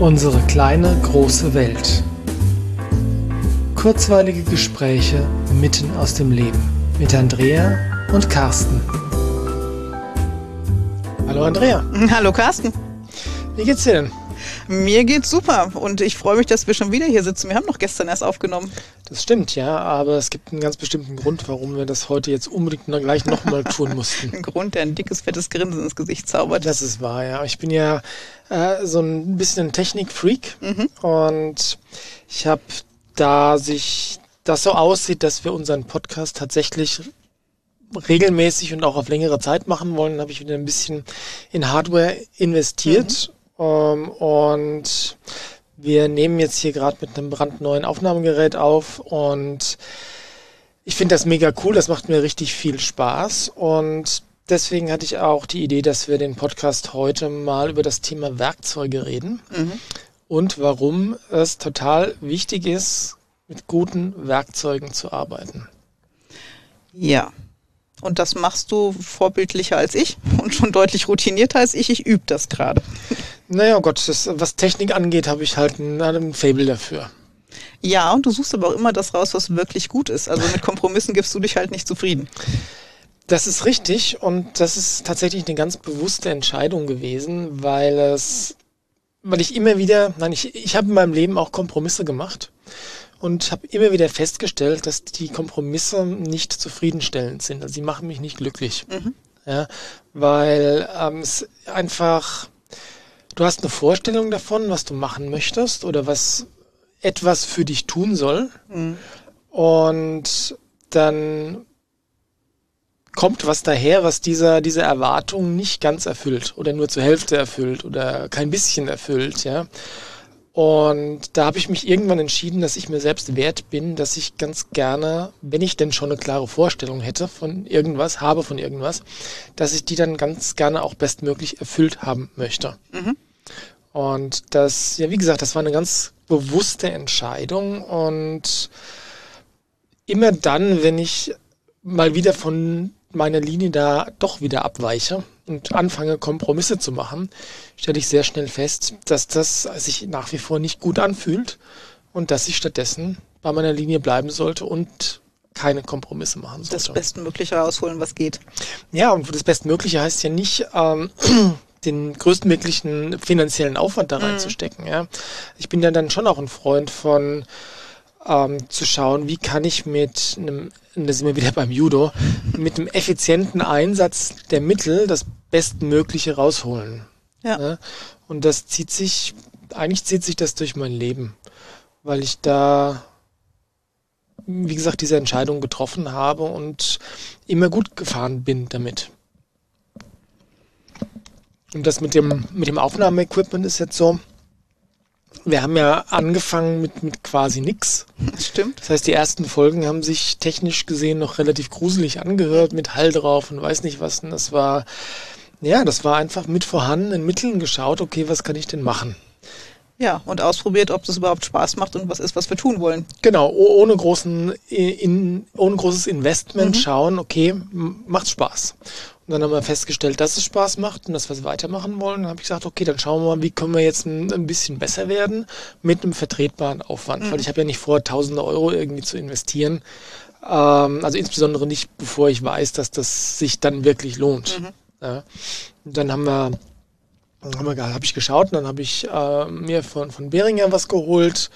Unsere kleine große Welt. Kurzweilige Gespräche mitten aus dem Leben mit Andrea und Carsten. Hallo Andrea. Hallo Carsten. Wie geht's dir denn? Mir geht's super und ich freue mich, dass wir schon wieder hier sitzen. Wir haben noch gestern erst aufgenommen. Das stimmt, ja, aber es gibt einen ganz bestimmten Grund, warum wir das heute jetzt unbedingt noch gleich nochmal tun mussten. Ein Grund, der ein dickes, fettes Grinsen ins Gesicht zaubert. Das ist wahr, ja. Ich bin ja äh, so ein bisschen ein Technikfreak mhm. und ich habe, da sich das so aussieht, dass wir unseren Podcast tatsächlich regelmäßig und auch auf längere Zeit machen wollen, habe ich wieder ein bisschen in Hardware investiert. Ähm, und wir nehmen jetzt hier gerade mit einem brandneuen Aufnahmegerät auf und ich finde das mega cool, das macht mir richtig viel Spaß und deswegen hatte ich auch die Idee, dass wir den Podcast heute mal über das Thema Werkzeuge reden mhm. und warum es total wichtig ist, mit guten Werkzeugen zu arbeiten. Ja, und das machst du vorbildlicher als ich und schon deutlich routinierter als ich. Ich übe das gerade. Naja, Gott, das, was Technik angeht, habe ich halt ein, ein Fable dafür. Ja, und du suchst aber auch immer das raus, was wirklich gut ist. Also mit Kompromissen gibst du dich halt nicht zufrieden. Das ist richtig und das ist tatsächlich eine ganz bewusste Entscheidung gewesen, weil es, weil ich immer wieder, nein, ich, ich habe in meinem Leben auch Kompromisse gemacht und habe immer wieder festgestellt, dass die Kompromisse nicht zufriedenstellend sind. Also sie machen mich nicht glücklich. Mhm. Ja, weil ähm, es einfach, du hast eine Vorstellung davon, was du machen möchtest oder was etwas für dich tun soll. Mhm. Und dann kommt was daher, was dieser, diese Erwartung nicht ganz erfüllt oder nur zur Hälfte erfüllt oder kein bisschen erfüllt, ja. Und da habe ich mich irgendwann entschieden, dass ich mir selbst wert bin, dass ich ganz gerne, wenn ich denn schon eine klare Vorstellung hätte von irgendwas, habe von irgendwas, dass ich die dann ganz gerne auch bestmöglich erfüllt haben möchte. Mhm. Und das, ja, wie gesagt, das war eine ganz bewusste Entscheidung und immer dann, wenn ich mal wieder von meiner Linie da doch wieder abweiche und anfange, Kompromisse zu machen, stelle ich sehr schnell fest, dass das sich nach wie vor nicht gut anfühlt und dass ich stattdessen bei meiner Linie bleiben sollte und keine Kompromisse machen sollte. Das Bestmögliche rausholen, was geht. Ja, und das Bestmögliche heißt ja nicht, ähm, den größtmöglichen finanziellen Aufwand da mhm. reinzustecken. Mhm. Ja. Ich bin ja dann schon auch ein Freund von ähm, zu schauen, wie kann ich mit einem, da sind wir wieder beim Judo, mit einem effizienten Einsatz der Mittel das Bestmögliche rausholen. Ja. ja. Und das zieht sich, eigentlich zieht sich das durch mein Leben, weil ich da, wie gesagt, diese Entscheidung getroffen habe und immer gut gefahren bin damit. Und das mit dem, mit dem Aufnahmeequipment ist jetzt so, wir haben ja angefangen mit, mit quasi nix. Stimmt. Das heißt, die ersten Folgen haben sich technisch gesehen noch relativ gruselig angehört, mit Hall drauf und weiß nicht was. Und das war, ja, das war einfach mit vorhandenen Mitteln geschaut, okay, was kann ich denn machen? Ja, und ausprobiert, ob das überhaupt Spaß macht und was ist, was wir tun wollen. Genau, ohne großen, in, ohne großes Investment mhm. schauen, okay, macht Spaß. Und dann haben wir festgestellt, dass es Spaß macht und dass wir es weitermachen wollen. Dann habe ich gesagt, okay, dann schauen wir mal, wie können wir jetzt ein, ein bisschen besser werden mit einem vertretbaren Aufwand. Mhm. Weil ich habe ja nicht vor, tausende Euro irgendwie zu investieren. Ähm, also insbesondere nicht, bevor ich weiß, dass das sich dann wirklich lohnt. Mhm. Ja. Und dann haben wir habe hab ich geschaut und dann habe ich äh, mir von, von Behringer was geholt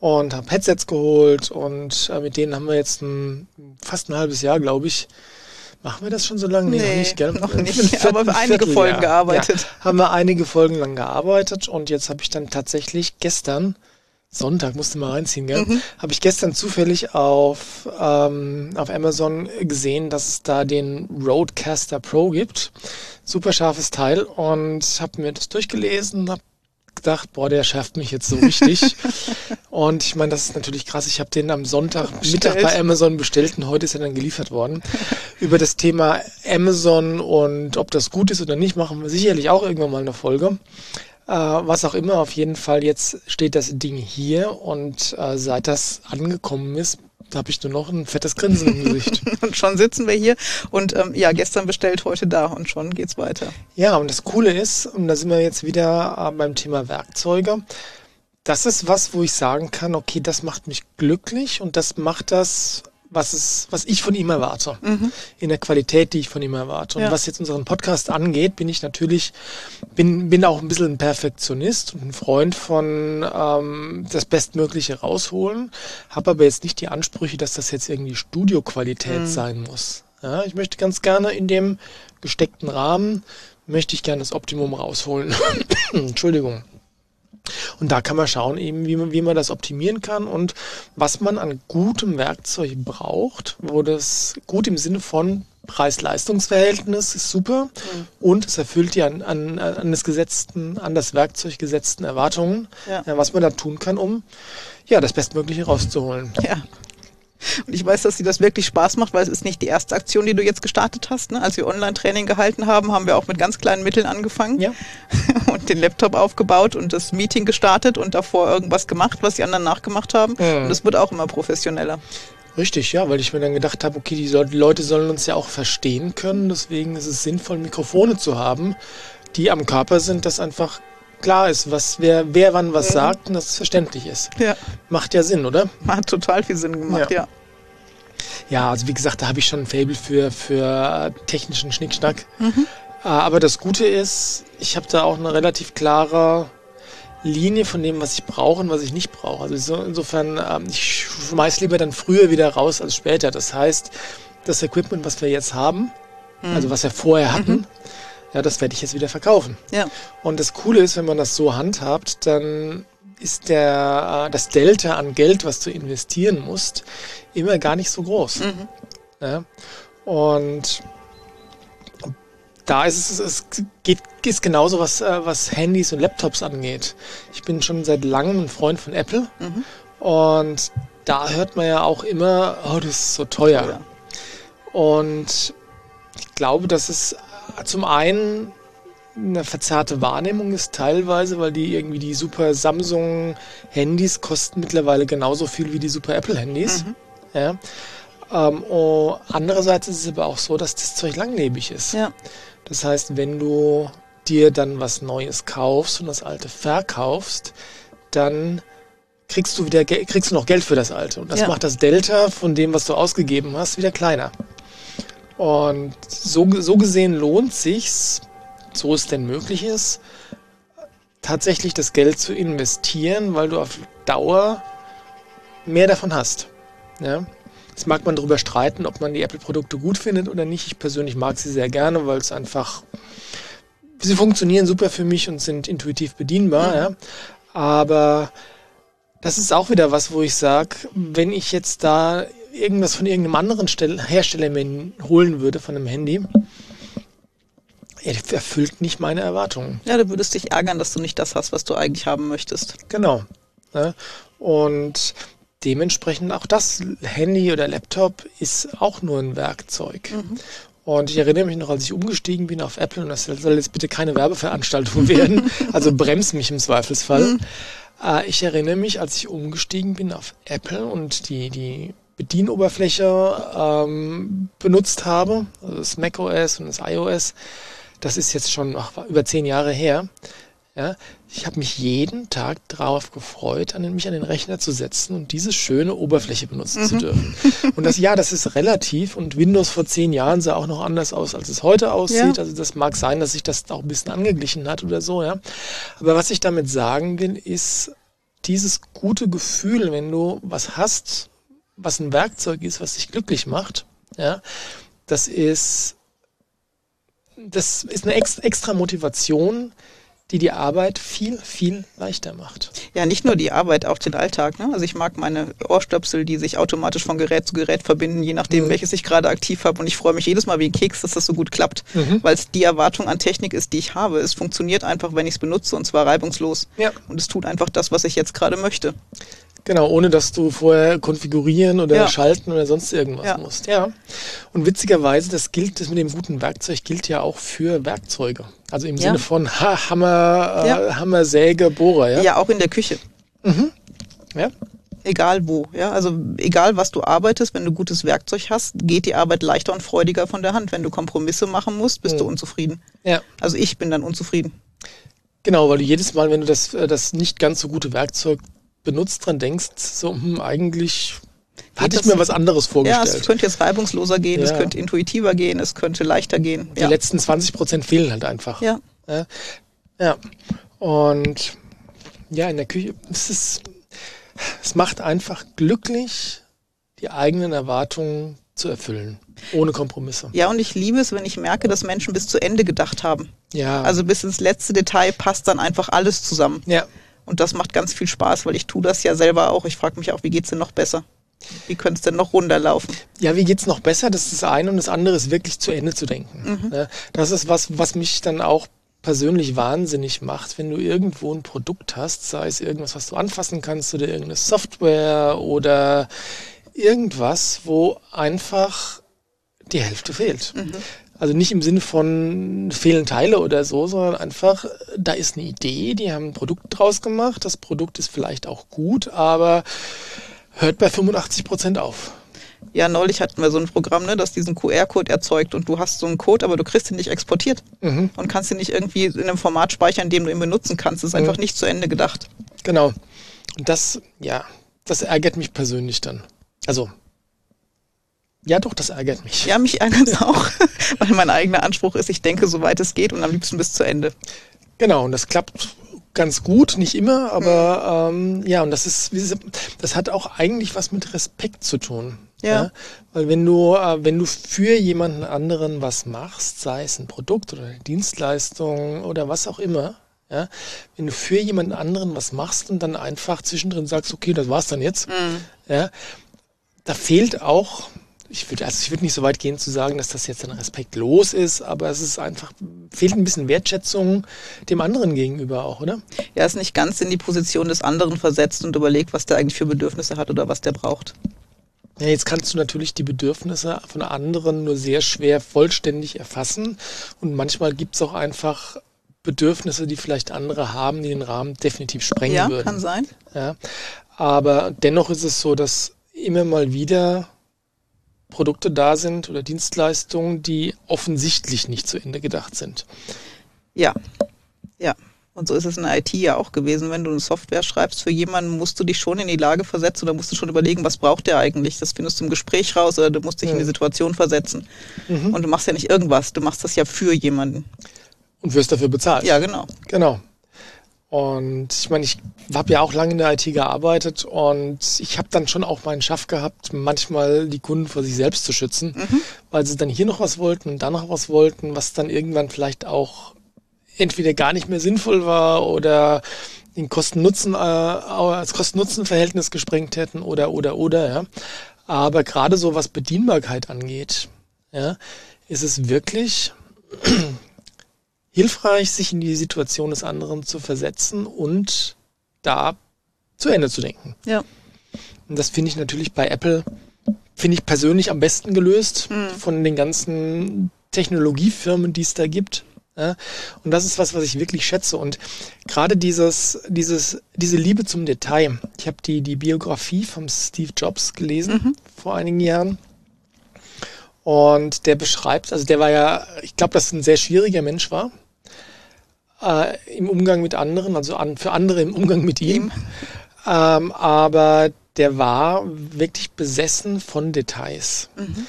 und habe Headsets geholt und äh, mit denen haben wir jetzt ein, fast ein halbes Jahr, glaube ich. Machen wir das schon so lange? Nee, nee noch nicht, gell? Noch nicht, Viertel, aber einige Folgen gearbeitet. Ja, haben wir einige Folgen lang gearbeitet und jetzt habe ich dann tatsächlich gestern Sonntag, musste mal reinziehen, gell? Mhm. Habe ich gestern zufällig auf, ähm, auf Amazon gesehen, dass es da den Roadcaster Pro gibt. Super scharfes Teil und habe mir das durchgelesen habe gedacht, boah, der schärft mich jetzt so richtig. und ich meine, das ist natürlich krass. Ich habe den am Sonntag Mittag bei Amazon bestellt und heute ist er dann geliefert worden. Über das Thema Amazon und ob das gut ist oder nicht, machen wir sicherlich auch irgendwann mal eine Folge. Äh, was auch immer, auf jeden Fall, jetzt steht das Ding hier und äh, seit das angekommen ist, Da habe ich nur noch ein fettes Grinsen im Gesicht. und schon sitzen wir hier und ähm, ja, gestern bestellt, heute da und schon geht's weiter. Ja, und das Coole ist, und da sind wir jetzt wieder äh, beim Thema Werkzeuge, das ist was, wo ich sagen kann, okay, das macht mich glücklich und das macht das was, es, was ich von ihm erwarte, mhm. in der Qualität, die ich von ihm erwarte. Und ja. was jetzt unseren Podcast angeht, bin ich natürlich, bin, bin auch ein bisschen ein Perfektionist und ein Freund von ähm, das Bestmögliche rausholen, habe aber jetzt nicht die Ansprüche, dass das jetzt irgendwie Studioqualität mhm. sein muss. Ja, ich möchte ganz gerne in dem gesteckten Rahmen, möchte ich gerne das Optimum rausholen. Entschuldigung. Und da kann man schauen, eben, wie man, wie man das optimieren kann und was man an gutem Werkzeug braucht, wo das gut im Sinne von Preis-Leistungs-Verhältnis ist super mhm. und es erfüllt die an, an, an das gesetzten, an das Werkzeug gesetzten Erwartungen, ja. was man da tun kann, um ja das Bestmögliche rauszuholen. Ja. Und ich weiß, dass dir das wirklich Spaß macht, weil es ist nicht die erste Aktion, die du jetzt gestartet hast. Ne? Als wir Online-Training gehalten haben, haben wir auch mit ganz kleinen Mitteln angefangen ja. und den Laptop aufgebaut und das Meeting gestartet und davor irgendwas gemacht, was die anderen nachgemacht haben. Mhm. Und es wird auch immer professioneller. Richtig, ja, weil ich mir dann gedacht habe, okay, die Leute sollen uns ja auch verstehen können. Deswegen ist es sinnvoll, Mikrofone zu haben, die am Körper sind, dass einfach klar ist, was wer, wer wann was mhm. sagt und dass es verständlich ist. Ja. Macht ja Sinn, oder? Hat total viel Sinn gemacht, ja. ja. Ja, also wie gesagt, da habe ich schon ein Fable für, für technischen Schnickschnack. Mhm. Äh, aber das Gute ist, ich habe da auch eine relativ klare Linie von dem, was ich brauche und was ich nicht brauche. Also insofern, ähm, ich schmeiß lieber dann früher wieder raus als später. Das heißt, das Equipment, was wir jetzt haben, mhm. also was wir vorher hatten, mhm. Ja, das werde ich jetzt wieder verkaufen. Ja. Und das Coole ist, wenn man das so handhabt, dann ist der, äh, das Delta an Geld, was du investieren musst, immer gar nicht so groß. Mhm. Ja? Und da ist es, es geht, ist genauso was, äh, was Handys und Laptops angeht. Ich bin schon seit langem ein Freund von Apple mhm. und da hört man ja auch immer, oh, das ist so teuer. Ja. Und ich glaube, dass es zum einen eine verzerrte Wahrnehmung ist teilweise, weil die irgendwie die super Samsung Handys kosten mittlerweile genauso viel wie die super Apple Handys. Mhm. Ja. Ähm, oh, andererseits ist es aber auch so, dass das Zeug langlebig ist. Ja. Das heißt, wenn du dir dann was Neues kaufst und das alte verkaufst, dann kriegst du wieder kriegst du noch Geld für das alte und das ja. macht das Delta von dem, was du ausgegeben hast, wieder kleiner. Und so, so gesehen lohnt sich's, so es denn möglich ist, tatsächlich das Geld zu investieren, weil du auf Dauer mehr davon hast. Ja? Jetzt mag man darüber streiten, ob man die Apple-Produkte gut findet oder nicht. Ich persönlich mag sie sehr gerne, weil es einfach, sie funktionieren super für mich und sind intuitiv bedienbar. Mhm. Ja? Aber das ist auch wieder was, wo ich sage, wenn ich jetzt da irgendwas von irgendeinem anderen Hersteller mir holen würde, von einem Handy, erfüllt nicht meine Erwartungen. Ja, du würdest dich ärgern, dass du nicht das hast, was du eigentlich haben möchtest. Genau. Ne? Und dementsprechend auch das Handy oder Laptop ist auch nur ein Werkzeug. Mhm. Und ich erinnere mich noch, als ich umgestiegen bin auf Apple, und das soll jetzt bitte keine Werbeveranstaltung werden, also bremst mich im Zweifelsfall. Mhm. Äh, ich erinnere mich, als ich umgestiegen bin auf Apple und die, die Bedienoberfläche ähm, benutzt habe, also das macOS und das iOS, das ist jetzt schon ach, über zehn Jahre her. Ja, ich habe mich jeden Tag darauf gefreut, an mich an den Rechner zu setzen und diese schöne Oberfläche benutzen mhm. zu dürfen. Und das ja, das ist relativ und Windows vor zehn Jahren sah auch noch anders aus, als es heute aussieht. Ja. Also das mag sein, dass sich das auch ein bisschen angeglichen hat oder so, ja. Aber was ich damit sagen will, ist dieses gute Gefühl, wenn du was hast, was ein Werkzeug ist, was dich glücklich macht, ja, das ist das ist eine extra Motivation, die die Arbeit viel, viel leichter macht. Ja, nicht nur die Arbeit, auch den Alltag. Ne? Also ich mag meine Ohrstöpsel, die sich automatisch von Gerät zu Gerät verbinden, je nachdem, mhm. welches ich gerade aktiv habe. Und ich freue mich jedes Mal wie ein Keks, dass das so gut klappt, mhm. weil es die Erwartung an Technik ist, die ich habe. Es funktioniert einfach, wenn ich es benutze und zwar reibungslos. Ja. Und es tut einfach das, was ich jetzt gerade möchte. Genau, ohne dass du vorher konfigurieren oder ja. schalten oder sonst irgendwas ja. musst. Ja. Und witzigerweise, das gilt, das mit dem guten Werkzeug gilt ja auch für Werkzeuge. Also im ja. Sinne von ha Hammer, äh, Hammer, Säge, Bohrer. Ja? ja, auch in der Küche. Mhm. Ja. Egal wo, ja. Also egal was du arbeitest, wenn du gutes Werkzeug hast, geht die Arbeit leichter und freudiger von der Hand. Wenn du Kompromisse machen musst, bist mhm. du unzufrieden. Ja. Also ich bin dann unzufrieden. Genau, weil du jedes Mal, wenn du das, äh, das nicht ganz so gute Werkzeug benutzt, dran denkst, so, hm, eigentlich hatte ich mir was anderes vorgestellt. Ja, es könnte jetzt reibungsloser gehen, ja. es könnte intuitiver gehen, es könnte leichter gehen. Die ja. letzten 20 Prozent fehlen halt einfach. Ja. ja. Ja. Und ja, in der Küche, es ist, es macht einfach glücklich, die eigenen Erwartungen zu erfüllen. Ohne Kompromisse. Ja, und ich liebe es, wenn ich merke, dass Menschen bis zu Ende gedacht haben. Ja. Also bis ins letzte Detail passt dann einfach alles zusammen. Ja. Und das macht ganz viel Spaß, weil ich tue das ja selber auch. Ich frage mich auch, wie geht's denn noch besser? Wie könnte es denn noch runterlaufen? Ja, wie geht's noch besser? Das ist das eine und das andere ist wirklich zu Ende zu denken. Mhm. Ne? Das ist was, was mich dann auch persönlich wahnsinnig macht, wenn du irgendwo ein Produkt hast, sei es irgendwas, was du anfassen kannst oder irgendeine Software oder irgendwas, wo einfach die Hälfte fehlt. Mhm. Also nicht im Sinne von fehlen Teile oder so, sondern einfach, da ist eine Idee, die haben ein Produkt draus gemacht, das Produkt ist vielleicht auch gut, aber hört bei 85 Prozent auf. Ja, neulich hatten wir so ein Programm, ne, das diesen QR-Code erzeugt und du hast so einen Code, aber du kriegst ihn nicht exportiert mhm. und kannst ihn nicht irgendwie in einem Format speichern, in dem du ihn benutzen kannst. Das ist mhm. einfach nicht zu Ende gedacht. Genau. Und das, ja, das ärgert mich persönlich dann. Also, ja doch, das ärgert mich. Ja, mich ärgert es auch, weil mein eigener Anspruch ist, ich denke, soweit es geht und am liebsten bis zu Ende. Genau, und das klappt ganz gut, nicht immer, aber mhm. ähm, ja, und das ist, das hat auch eigentlich was mit Respekt zu tun. Ja. ja. Weil wenn du, äh, wenn du für jemanden anderen was machst, sei es ein Produkt oder eine Dienstleistung oder was auch immer, ja, wenn du für jemanden anderen was machst und dann einfach zwischendrin sagst, okay, das war's dann jetzt, mhm. ja, da fehlt auch ich würde also ich würde nicht so weit gehen zu sagen, dass das jetzt ein respektlos ist, aber es ist einfach fehlt ein bisschen Wertschätzung dem anderen gegenüber auch, oder? Ja, ist nicht ganz in die Position des anderen versetzt und überlegt, was der eigentlich für Bedürfnisse hat oder was der braucht. Ja, jetzt kannst du natürlich die Bedürfnisse von anderen nur sehr schwer vollständig erfassen und manchmal gibt es auch einfach Bedürfnisse, die vielleicht andere haben, die den Rahmen definitiv sprengen ja, würden. Ja, kann sein. Ja, aber dennoch ist es so, dass immer mal wieder Produkte da sind oder Dienstleistungen, die offensichtlich nicht zu Ende gedacht sind. Ja, ja. Und so ist es in der IT ja auch gewesen. Wenn du eine Software schreibst für jemanden, musst du dich schon in die Lage versetzen oder musst du schon überlegen, was braucht der eigentlich? Das findest du im Gespräch raus oder du musst dich mhm. in die. Situation versetzen. Mhm. Und du machst ja nicht irgendwas, du machst das ja für jemanden. Und wirst dafür bezahlt. Ja, genau. Genau. Und ich meine, ich habe ja auch lange in der IT gearbeitet und ich habe dann schon auch meinen Schaff gehabt, manchmal die Kunden vor sich selbst zu schützen, mhm. weil sie dann hier noch was wollten und da noch was wollten, was dann irgendwann vielleicht auch entweder gar nicht mehr sinnvoll war oder den Kosten-Nutzen, äh, als Kosten-Nutzen-Verhältnis gesprengt hätten oder, oder, oder, ja. Aber gerade so was Bedienbarkeit angeht, ja, ist es wirklich hilfreich, sich in die Situation des anderen zu versetzen und da zu Ende zu denken. Ja. Und das finde ich natürlich bei Apple, finde ich persönlich am besten gelöst mhm. von den ganzen Technologiefirmen, die es da gibt. Ja, und das ist was, was ich wirklich schätze. Und gerade dieses, dieses, diese Liebe zum Detail. Ich habe die, die Biografie von Steve Jobs gelesen mhm. vor einigen Jahren. Und der beschreibt, also der war ja, ich glaube, dass ein sehr schwieriger Mensch war äh, im Umgang mit anderen, also an, für andere im Umgang mit ihm. Ähm, aber der war wirklich besessen von Details. Mhm.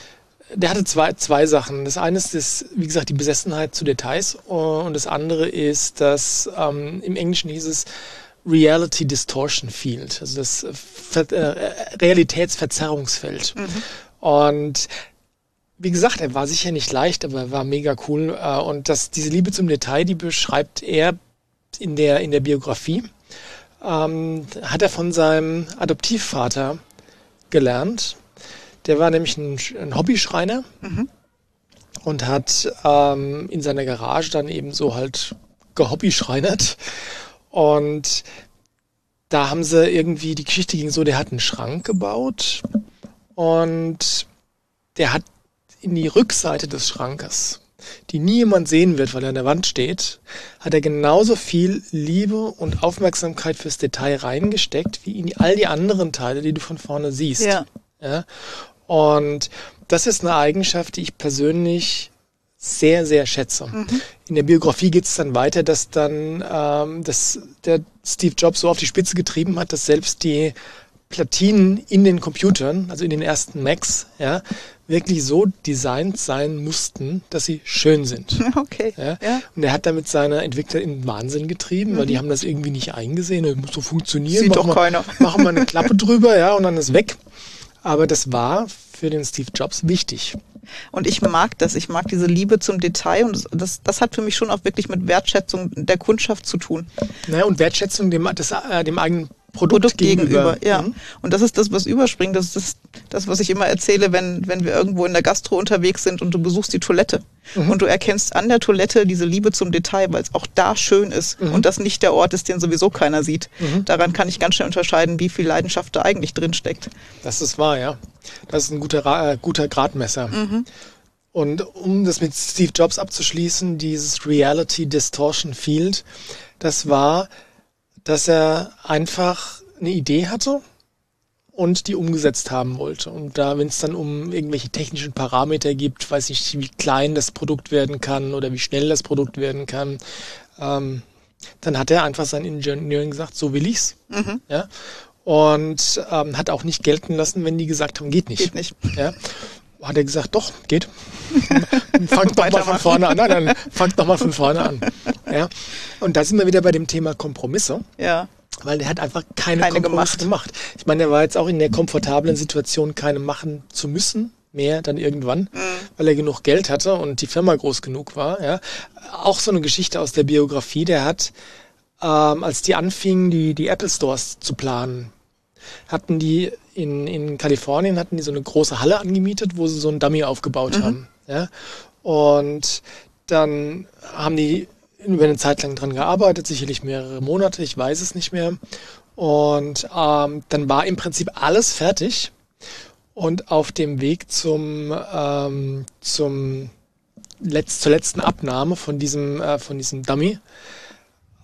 Der hatte zwei, zwei Sachen. Das eine ist, das, wie gesagt, die Besessenheit zu Details und das andere ist, dass ähm, im Englischen hieß es Reality Distortion Field, also das Ver äh, Realitätsverzerrungsfeld. Mhm. Und wie gesagt, er war sicher nicht leicht, aber er war mega cool. Äh, und das, diese Liebe zum Detail, die beschreibt er in der, in der Biografie. Ähm, hat er von seinem Adoptivvater gelernt. Der war nämlich ein, ein Hobbyschreiner mhm. und hat ähm, in seiner Garage dann eben so halt gehobbyschreinert. Und da haben sie irgendwie, die Geschichte ging so, der hat einen Schrank gebaut und der hat in die Rückseite des Schrankes die nie jemand sehen wird, weil er an der Wand steht, hat er genauso viel Liebe und Aufmerksamkeit fürs Detail reingesteckt, wie in all die anderen Teile, die du von vorne siehst. Ja. ja? Und das ist eine Eigenschaft, die ich persönlich sehr, sehr schätze. Mhm. In der Biografie geht es dann weiter, dass dann ähm, dass der Steve Jobs so auf die Spitze getrieben hat, dass selbst die Platinen in den Computern, also in den ersten Macs, ja, wirklich so designt sein mussten, dass sie schön sind. Okay. Ja? ja. Und er hat damit seine Entwickler in Wahnsinn getrieben, mhm. weil die haben das irgendwie nicht eingesehen. Das muss so funktionieren. Sieht machen doch keiner. machen wir eine Klappe drüber, ja, und dann ist weg. Aber das war für den Steve Jobs wichtig. Und ich mag das. Ich mag diese Liebe zum Detail und das, das, das hat für mich schon auch wirklich mit Wertschätzung der Kundschaft zu tun. Naja, und Wertschätzung dem, des, äh, dem eigenen Produkt, Produkt gegenüber. gegenüber. Ja. Mhm. Und das ist das, was überspringt. Das ist das, was ich immer erzähle, wenn, wenn wir irgendwo in der Gastro unterwegs sind und du besuchst die Toilette. Mhm. Und du erkennst an der Toilette diese Liebe zum Detail, weil es auch da schön ist mhm. und das nicht der Ort ist, den sowieso keiner sieht. Mhm. Daran kann ich ganz schnell unterscheiden, wie viel Leidenschaft da eigentlich drin steckt. Das ist wahr, ja. Das ist ein guter, äh, guter Gradmesser. Mhm. Und um das mit Steve Jobs abzuschließen, dieses Reality Distortion Field, das war, dass er einfach eine Idee hatte und die umgesetzt haben wollte. Und da, wenn es dann um irgendwelche technischen Parameter gibt, weiß ich, wie klein das Produkt werden kann oder wie schnell das Produkt werden kann, ähm, dann hat er einfach sein Engineering gesagt, so will ich's. Mhm. Ja? Und ähm, hat auch nicht gelten lassen, wenn die gesagt haben, geht nicht. Geht nicht. Ja? Hat er gesagt, doch, geht. fangt doch mal von vorne an. Nein, dann fangt noch mal von vorne an. Ja? Und da sind wir wieder bei dem Thema Kompromisse. Ja. Weil der hat einfach keine, keine Kompromisse gemacht. gemacht. Ich meine, er war jetzt auch in der komfortablen Situation, keine machen zu müssen mehr dann irgendwann, mhm. weil er genug Geld hatte und die Firma groß genug war. Ja. Auch so eine Geschichte aus der Biografie, der hat, ähm, als die anfingen, die, die Apple Stores zu planen, hatten die in, in Kalifornien hatten die so eine große Halle angemietet, wo sie so ein Dummy aufgebaut mhm. haben. Ja. Und dann haben die über eine Zeit lang dran gearbeitet, sicherlich mehrere Monate, ich weiß es nicht mehr. Und ähm, dann war im Prinzip alles fertig. Und auf dem Weg zum, ähm, zum Letz-, zur letzten Abnahme von diesem, äh, von diesem Dummy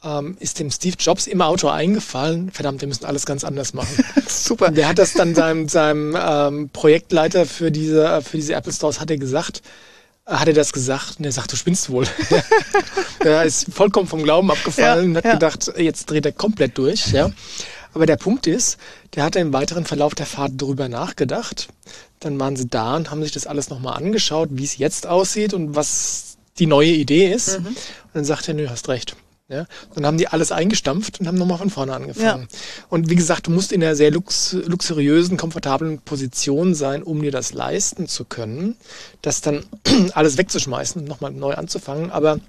ähm, ist dem Steve Jobs im Auto eingefallen, verdammt, wir müssen alles ganz anders machen. Super. Und der hat das dann seinem, seinem ähm, Projektleiter für diese, für diese Apple Stores hat er gesagt, hat er das gesagt und er sagt, du spinnst wohl. er ist vollkommen vom Glauben abgefallen ja, und hat ja. gedacht, jetzt dreht er komplett durch. Ja. Aber der Punkt ist, der hat im weiteren Verlauf der Fahrt drüber nachgedacht. Dann waren sie da und haben sich das alles nochmal angeschaut, wie es jetzt aussieht und was die neue Idee ist. Mhm. Und dann sagt er, nö, hast recht. Ja, dann haben die alles eingestampft und haben nochmal von vorne angefangen. Ja. Und wie gesagt, du musst in einer sehr lux luxuriösen, komfortablen Position sein, um dir das leisten zu können, das dann alles wegzuschmeißen und nochmal neu anzufangen. Aber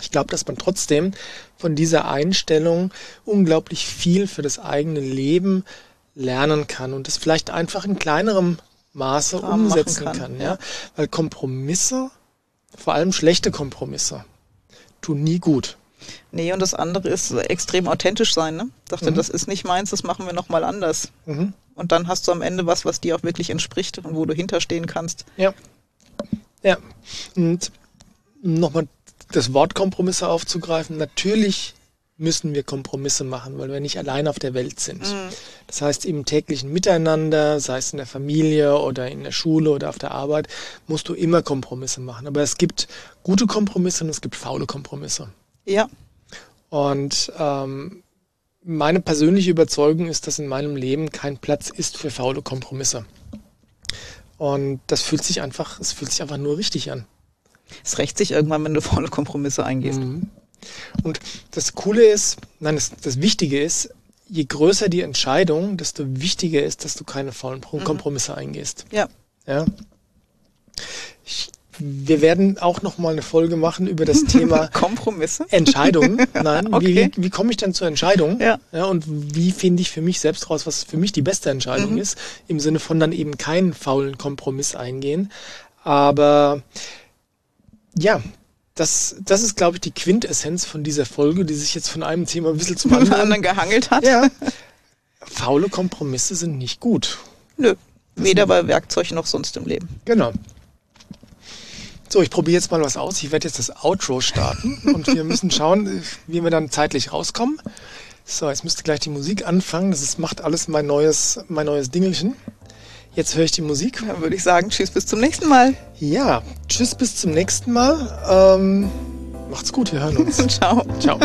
ich glaube, dass man trotzdem von dieser Einstellung unglaublich viel für das eigene Leben lernen kann und das vielleicht einfach in kleinerem Maße umsetzen kann. kann ja? Weil Kompromisse, vor allem schlechte Kompromisse, tun nie gut. Nee, und das andere ist extrem authentisch sein. Ne? Dachte, mhm. das ist nicht meins, das machen wir nochmal anders. Mhm. Und dann hast du am Ende was, was dir auch wirklich entspricht und wo du hinterstehen kannst. Ja. Ja. Und nochmal das Wort Kompromisse aufzugreifen. Natürlich müssen wir Kompromisse machen, weil wir nicht allein auf der Welt sind. Mhm. Das heißt, im täglichen Miteinander, sei es in der Familie oder in der Schule oder auf der Arbeit, musst du immer Kompromisse machen. Aber es gibt gute Kompromisse und es gibt faule Kompromisse. Ja. Und ähm, meine persönliche Überzeugung ist, dass in meinem Leben kein Platz ist für faule Kompromisse. Und das fühlt sich einfach, es fühlt sich einfach nur richtig an. Es rächt sich irgendwann, wenn du faule Kompromisse eingehst. Mhm. Und das Coole ist, nein, das, das Wichtige ist, je größer die Entscheidung, desto wichtiger ist, dass du keine faulen mhm. Kompromisse mhm. eingehst. Ja. Ja. Wir werden auch noch mal eine Folge machen über das Thema Kompromisse. Entscheidungen. Nein, okay. wie, wie komme ich denn zur Entscheidung? Ja. ja und wie finde ich für mich selbst raus, was für mich die beste Entscheidung mhm. ist? Im Sinne von dann eben keinen faulen Kompromiss eingehen. Aber ja, das, das ist, glaube ich, die Quintessenz von dieser Folge, die sich jetzt von einem Thema ein bisschen zum anderen, anderen gehangelt hat. Ja. Faule Kompromisse sind nicht gut. Nö. Weder bei Werkzeug noch sonst im Leben. Genau. So, ich probiere jetzt mal was aus. Ich werde jetzt das Outro starten und wir müssen schauen, wie wir dann zeitlich rauskommen. So, jetzt müsste gleich die Musik anfangen. Das ist, macht alles mein neues, mein neues Dingelchen. Jetzt höre ich die Musik. Dann würde ich sagen, tschüss, bis zum nächsten Mal. Ja, tschüss, bis zum nächsten Mal. Ähm, macht's gut, wir hören uns. Ciao. Ciao.